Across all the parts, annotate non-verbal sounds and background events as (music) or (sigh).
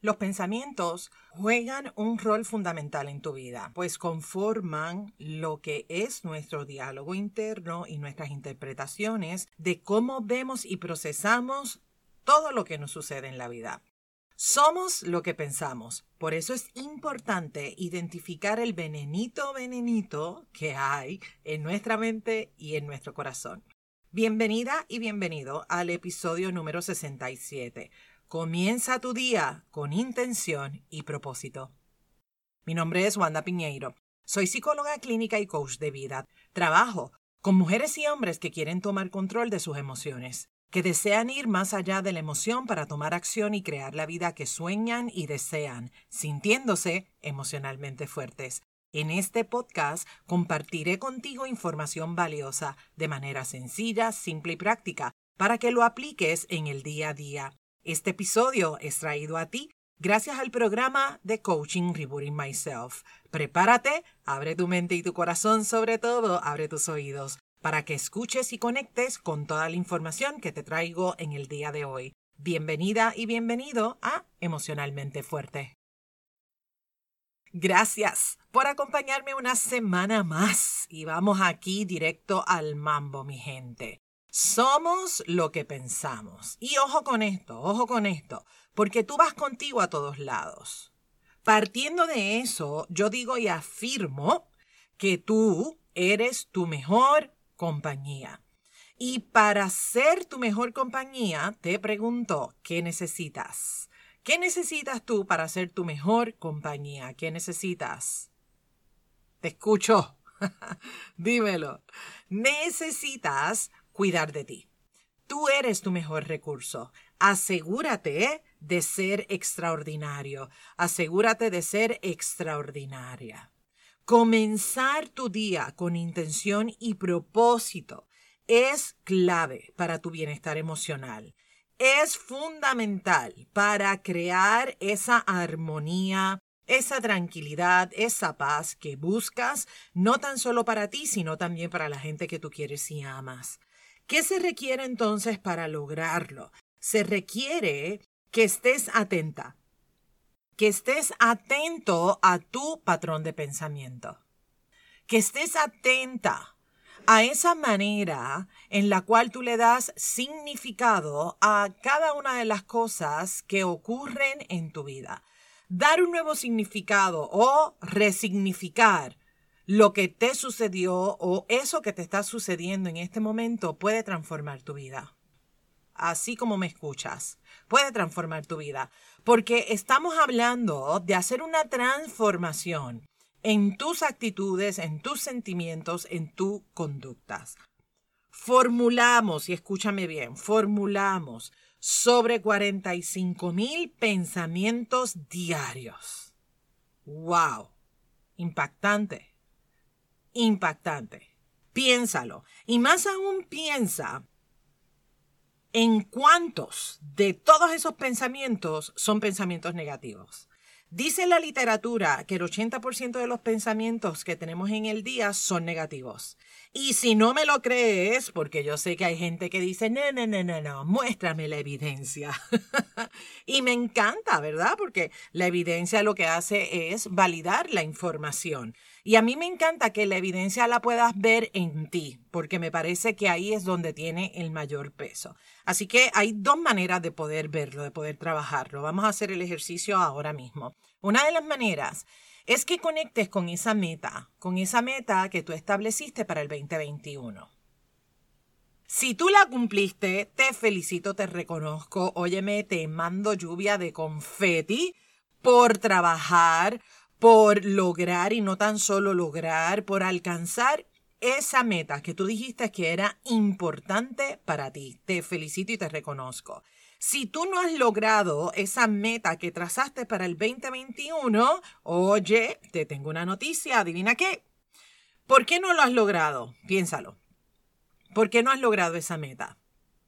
Los pensamientos juegan un rol fundamental en tu vida, pues conforman lo que es nuestro diálogo interno y nuestras interpretaciones de cómo vemos y procesamos todo lo que nos sucede en la vida. Somos lo que pensamos, por eso es importante identificar el venenito venenito que hay en nuestra mente y en nuestro corazón. Bienvenida y bienvenido al episodio número 67 Comienza tu día con intención y propósito. Mi nombre es Wanda Piñeiro. Soy psicóloga clínica y coach de vida. Trabajo con mujeres y hombres que quieren tomar control de sus emociones, que desean ir más allá de la emoción para tomar acción y crear la vida que sueñan y desean, sintiéndose emocionalmente fuertes. En este podcast compartiré contigo información valiosa de manera sencilla, simple y práctica para que lo apliques en el día a día. Este episodio es traído a ti gracias al programa de Coaching Rebooting Myself. Prepárate, abre tu mente y tu corazón, sobre todo, abre tus oídos, para que escuches y conectes con toda la información que te traigo en el día de hoy. Bienvenida y bienvenido a Emocionalmente Fuerte. Gracias por acompañarme una semana más y vamos aquí directo al mambo, mi gente. Somos lo que pensamos. Y ojo con esto, ojo con esto, porque tú vas contigo a todos lados. Partiendo de eso, yo digo y afirmo que tú eres tu mejor compañía. Y para ser tu mejor compañía, te pregunto, ¿qué necesitas? ¿Qué necesitas tú para ser tu mejor compañía? ¿Qué necesitas? Te escucho. (laughs) Dímelo. Necesitas cuidar de ti. Tú eres tu mejor recurso. Asegúrate de ser extraordinario. Asegúrate de ser extraordinaria. Comenzar tu día con intención y propósito es clave para tu bienestar emocional. Es fundamental para crear esa armonía, esa tranquilidad, esa paz que buscas, no tan solo para ti, sino también para la gente que tú quieres y amas. ¿Qué se requiere entonces para lograrlo? Se requiere que estés atenta, que estés atento a tu patrón de pensamiento, que estés atenta a esa manera en la cual tú le das significado a cada una de las cosas que ocurren en tu vida. Dar un nuevo significado o resignificar lo que te sucedió o eso que te está sucediendo en este momento puede transformar tu vida. Así como me escuchas, puede transformar tu vida. Porque estamos hablando de hacer una transformación en tus actitudes, en tus sentimientos, en tus conductas. Formulamos, y escúchame bien, formulamos sobre 45 mil pensamientos diarios. ¡Wow! Impactante impactante. Piénsalo. Y más aún piensa en cuántos de todos esos pensamientos son pensamientos negativos. Dice la literatura que el 80% de los pensamientos que tenemos en el día son negativos. Y si no me lo crees, porque yo sé que hay gente que dice, no, no, no, no, no, muéstrame la evidencia. (laughs) y me encanta, ¿verdad? Porque la evidencia lo que hace es validar la información. Y a mí me encanta que la evidencia la puedas ver en ti, porque me parece que ahí es donde tiene el mayor peso. Así que hay dos maneras de poder verlo, de poder trabajarlo. Vamos a hacer el ejercicio ahora mismo. Una de las maneras es que conectes con esa meta, con esa meta que tú estableciste para el 2021. Si tú la cumpliste, te felicito, te reconozco. Óyeme, te mando lluvia de confeti por trabajar, por lograr y no tan solo lograr, por alcanzar esa meta que tú dijiste que era importante para ti. Te felicito y te reconozco. Si tú no has logrado esa meta que trazaste para el 2021, oye, te tengo una noticia, adivina qué. ¿Por qué no lo has logrado? Piénsalo. ¿Por qué no has logrado esa meta?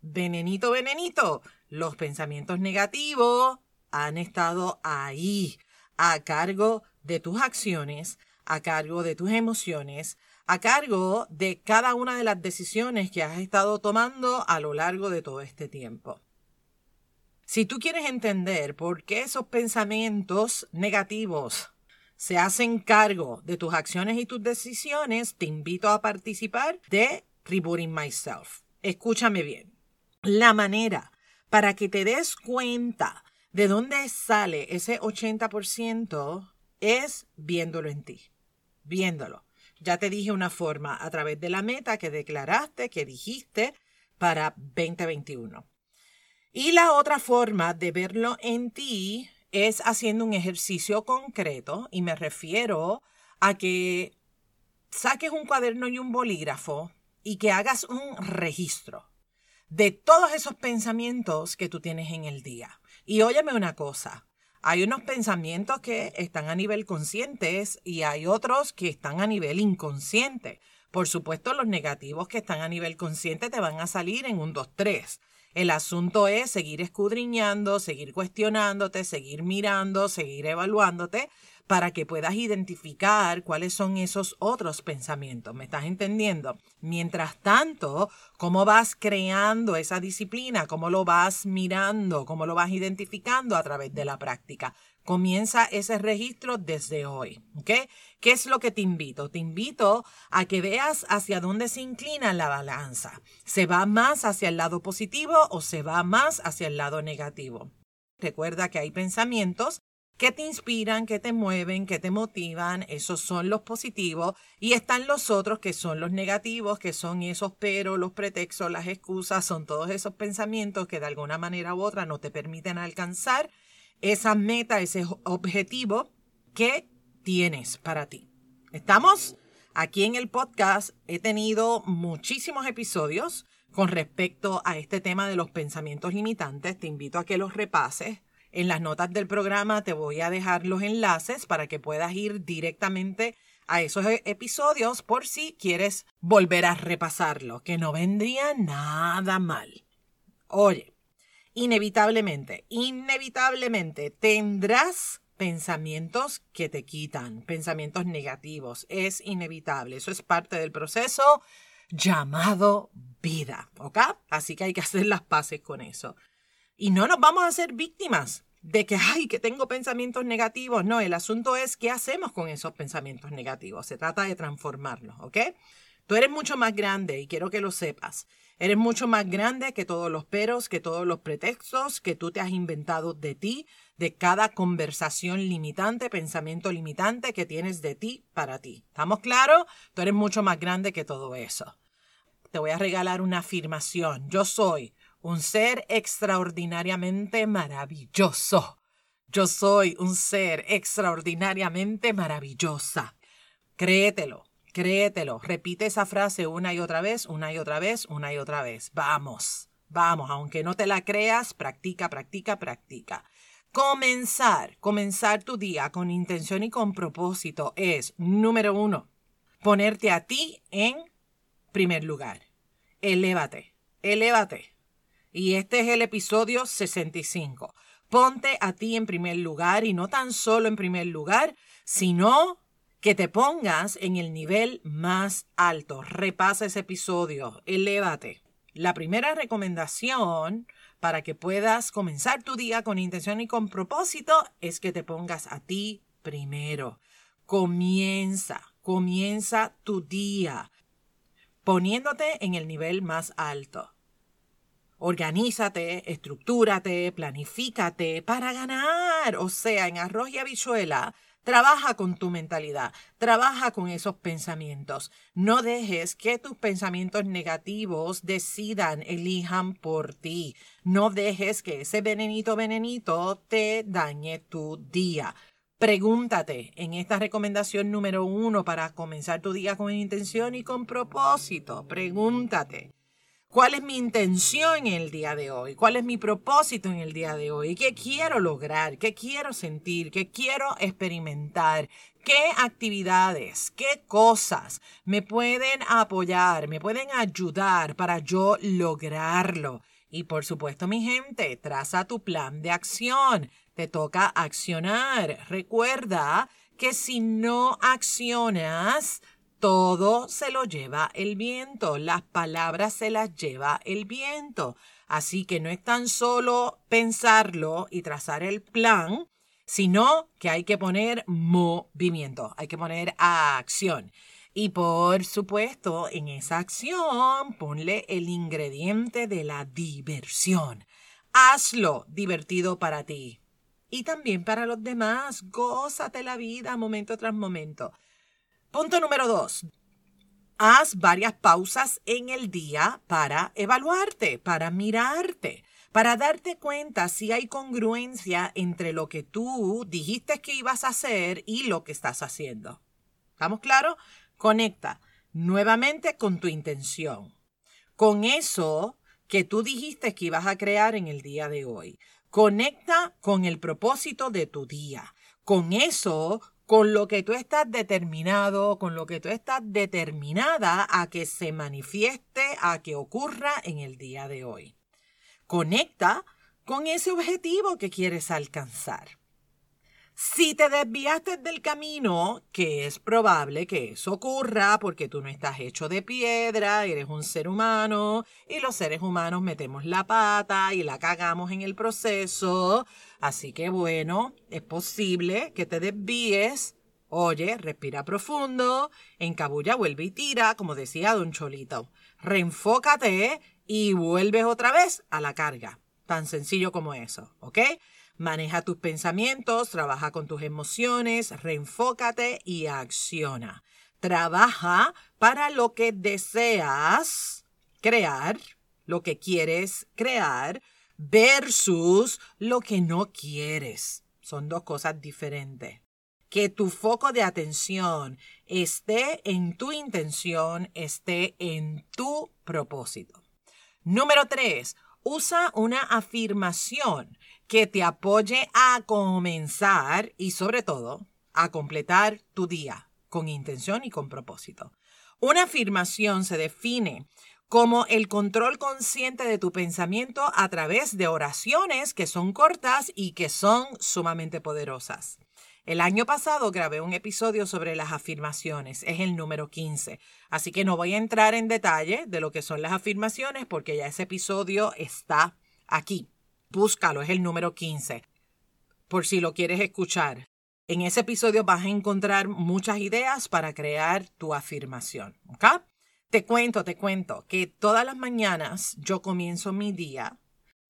Venenito, venenito, los pensamientos negativos han estado ahí, a cargo de tus acciones, a cargo de tus emociones, a cargo de cada una de las decisiones que has estado tomando a lo largo de todo este tiempo. Si tú quieres entender por qué esos pensamientos negativos se hacen cargo de tus acciones y tus decisiones, te invito a participar de Rebooting Myself. Escúchame bien. La manera para que te des cuenta de dónde sale ese 80% es viéndolo en ti. Viéndolo. Ya te dije una forma a través de la meta que declaraste, que dijiste para 2021. Y la otra forma de verlo en ti es haciendo un ejercicio concreto y me refiero a que saques un cuaderno y un bolígrafo y que hagas un registro de todos esos pensamientos que tú tienes en el día. Y óyeme una cosa, hay unos pensamientos que están a nivel conscientes y hay otros que están a nivel inconsciente. Por supuesto, los negativos que están a nivel consciente te van a salir en un 2-3. El asunto es seguir escudriñando, seguir cuestionándote, seguir mirando, seguir evaluándote para que puedas identificar cuáles son esos otros pensamientos. ¿Me estás entendiendo? Mientras tanto, ¿cómo vas creando esa disciplina? ¿Cómo lo vas mirando? ¿Cómo lo vas identificando a través de la práctica? Comienza ese registro desde hoy. ¿Ok? ¿Qué es lo que te invito? Te invito a que veas hacia dónde se inclina la balanza. ¿Se va más hacia el lado positivo o se va más hacia el lado negativo? Recuerda que hay pensamientos que te inspiran, que te mueven, que te motivan, esos son los positivos, y están los otros que son los negativos, que son esos pero, los pretextos, las excusas, son todos esos pensamientos que de alguna manera u otra no te permiten alcanzar esa meta, ese objetivo que tienes para ti. ¿Estamos? Aquí en el podcast he tenido muchísimos episodios con respecto a este tema de los pensamientos limitantes. Te invito a que los repases. En las notas del programa te voy a dejar los enlaces para que puedas ir directamente a esos e-, episodios por si quieres volver a repasarlo, que no vendría nada mal. Oye, inevitablemente, inevitablemente tendrás pensamientos que te quitan, pensamientos negativos. Es inevitable, eso es parte del proceso llamado vida, ¿ok? Así que hay que hacer las paces con eso. Y no nos vamos a hacer víctimas de que, ay, que tengo pensamientos negativos. No, el asunto es qué hacemos con esos pensamientos negativos. Se trata de transformarlos, ¿ok? Tú eres mucho más grande y quiero que lo sepas. Eres mucho más grande que todos los peros, que todos los pretextos que tú te has inventado de ti, de cada conversación limitante, pensamiento limitante que tienes de ti para ti. ¿Estamos claros? Tú eres mucho más grande que todo eso. Te voy a regalar una afirmación. Yo soy un ser extraordinariamente maravilloso. Yo soy un ser extraordinariamente maravillosa. Créetelo. Créetelo, repite esa frase una y otra vez, una y otra vez, una y otra vez. Vamos, vamos, aunque no te la creas, practica, practica, practica. Comenzar, comenzar tu día con intención y con propósito es, número uno, ponerte a ti en primer lugar. Elévate, elévate. Y este es el episodio 65. Ponte a ti en primer lugar y no tan solo en primer lugar, sino que te pongas en el nivel más alto. Repasa ese episodio, elévate. La primera recomendación para que puedas comenzar tu día con intención y con propósito es que te pongas a ti primero. Comienza, comienza tu día poniéndote en el nivel más alto. Organízate, estructúrate, planifícate para ganar. O sea, en arroz y habichuela Trabaja con tu mentalidad, trabaja con esos pensamientos. No dejes que tus pensamientos negativos decidan, elijan por ti. No dejes que ese venenito venenito te dañe tu día. Pregúntate en esta recomendación número uno para comenzar tu día con intención y con propósito. Pregúntate. ¿Cuál es mi intención en el día de hoy? ¿Cuál es mi propósito en el día de hoy? ¿Qué quiero lograr? ¿Qué quiero sentir? ¿Qué quiero experimentar? ¿Qué actividades, qué cosas me pueden apoyar, me pueden ayudar para yo lograrlo? Y por supuesto, mi gente, traza tu plan de acción. Te toca accionar. Recuerda que si no accionas, todo se lo lleva el viento, las palabras se las lleva el viento. Así que no es tan solo pensarlo y trazar el plan, sino que hay que poner movimiento, hay que poner acción. Y por supuesto, en esa acción, ponle el ingrediente de la diversión. Hazlo divertido para ti. Y también para los demás. Gózate la vida momento tras momento. Punto número dos. Haz varias pausas en el día para evaluarte, para mirarte para darte cuenta si hay congruencia entre lo que tú dijiste que ibas a hacer y lo que estás haciendo. ¿Estamos claros? Conecta nuevamente con tu intención, con eso que tú dijiste que ibas a crear en el día de hoy. Conecta con el propósito de tu día, con eso, con lo que tú estás determinado, con lo que tú estás determinada a que se manifieste, a que ocurra en el día de hoy conecta con ese objetivo que quieres alcanzar. Si te desviaste del camino, que es probable que eso ocurra porque tú no estás hecho de piedra, eres un ser humano y los seres humanos metemos la pata y la cagamos en el proceso, así que bueno, es posible que te desvíes. Oye, respira profundo, encabulla, vuelve y tira, como decía Don Cholito. Reenfócate y vuelves otra vez a la carga. Tan sencillo como eso, ¿ok? Maneja tus pensamientos, trabaja con tus emociones, reenfócate y acciona. Trabaja para lo que deseas crear, lo que quieres crear, versus lo que no quieres. Son dos cosas diferentes. Que tu foco de atención esté en tu intención, esté en tu propósito. Número tres, usa una afirmación que te apoye a comenzar y sobre todo a completar tu día con intención y con propósito. Una afirmación se define como el control consciente de tu pensamiento a través de oraciones que son cortas y que son sumamente poderosas. El año pasado grabé un episodio sobre las afirmaciones, es el número 15, así que no voy a entrar en detalle de lo que son las afirmaciones porque ya ese episodio está aquí. Búscalo, es el número 15, por si lo quieres escuchar. En ese episodio vas a encontrar muchas ideas para crear tu afirmación, ¿ok? Te cuento, te cuento que todas las mañanas yo comienzo mi día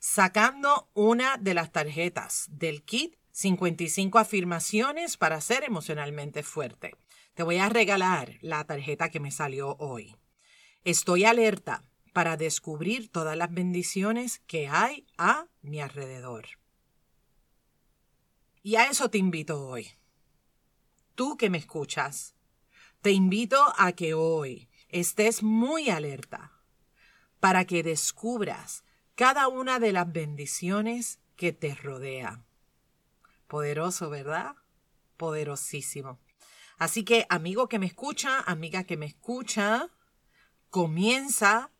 sacando una de las tarjetas del kit 55 afirmaciones para ser emocionalmente fuerte. Te voy a regalar la tarjeta que me salió hoy. Estoy alerta para descubrir todas las bendiciones que hay a mi alrededor. Y a eso te invito hoy. Tú que me escuchas, te invito a que hoy estés muy alerta para que descubras cada una de las bendiciones que te rodean. Poderoso, ¿verdad? Poderosísimo. Así que, amigo que me escucha, amiga que me escucha, comienza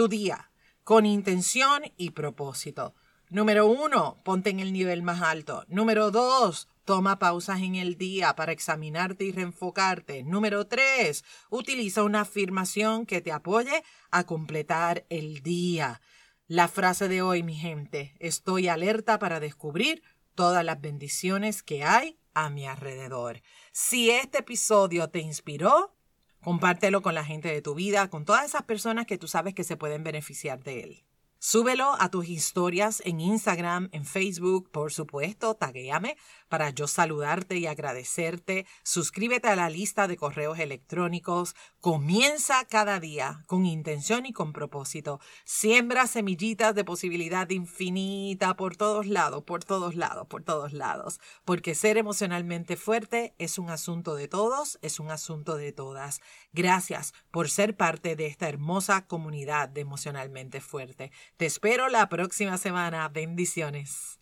tu día con intención y propósito. Número uno, ponte en el nivel más alto. Número dos, toma pausas en el día para examinarte y reenfocarte. Número tres, utiliza una afirmación que te apoye a completar el día. La frase de hoy, mi gente, estoy alerta para descubrir todas las bendiciones que hay a mi alrededor. Si este episodio te inspiró, compártelo con la gente de tu vida, con todas esas personas que tú sabes que se pueden beneficiar de él. Súbelo a tus historias en Instagram, en Facebook, por supuesto, taguéame para yo saludarte y agradecerte. Suscríbete a la lista de correos electrónicos. Comienza cada día con intención y con propósito. Siembra semillitas de posibilidad infinita por todos lados, por todos lados, por todos lados. Porque ser emocionalmente fuerte es un asunto de todos, es un asunto de todas. Gracias por ser parte de esta hermosa comunidad de emocionalmente fuerte. Te espero la próxima semana. Bendiciones.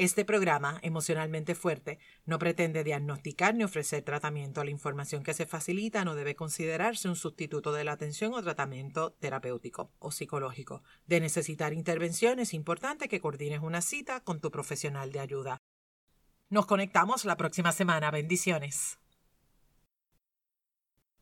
Este programa, emocionalmente fuerte, no pretende diagnosticar ni ofrecer tratamiento. La información que se facilita no debe considerarse un sustituto de la atención o tratamiento terapéutico o psicológico. De necesitar intervención es importante que coordines una cita con tu profesional de ayuda. Nos conectamos la próxima semana. Bendiciones.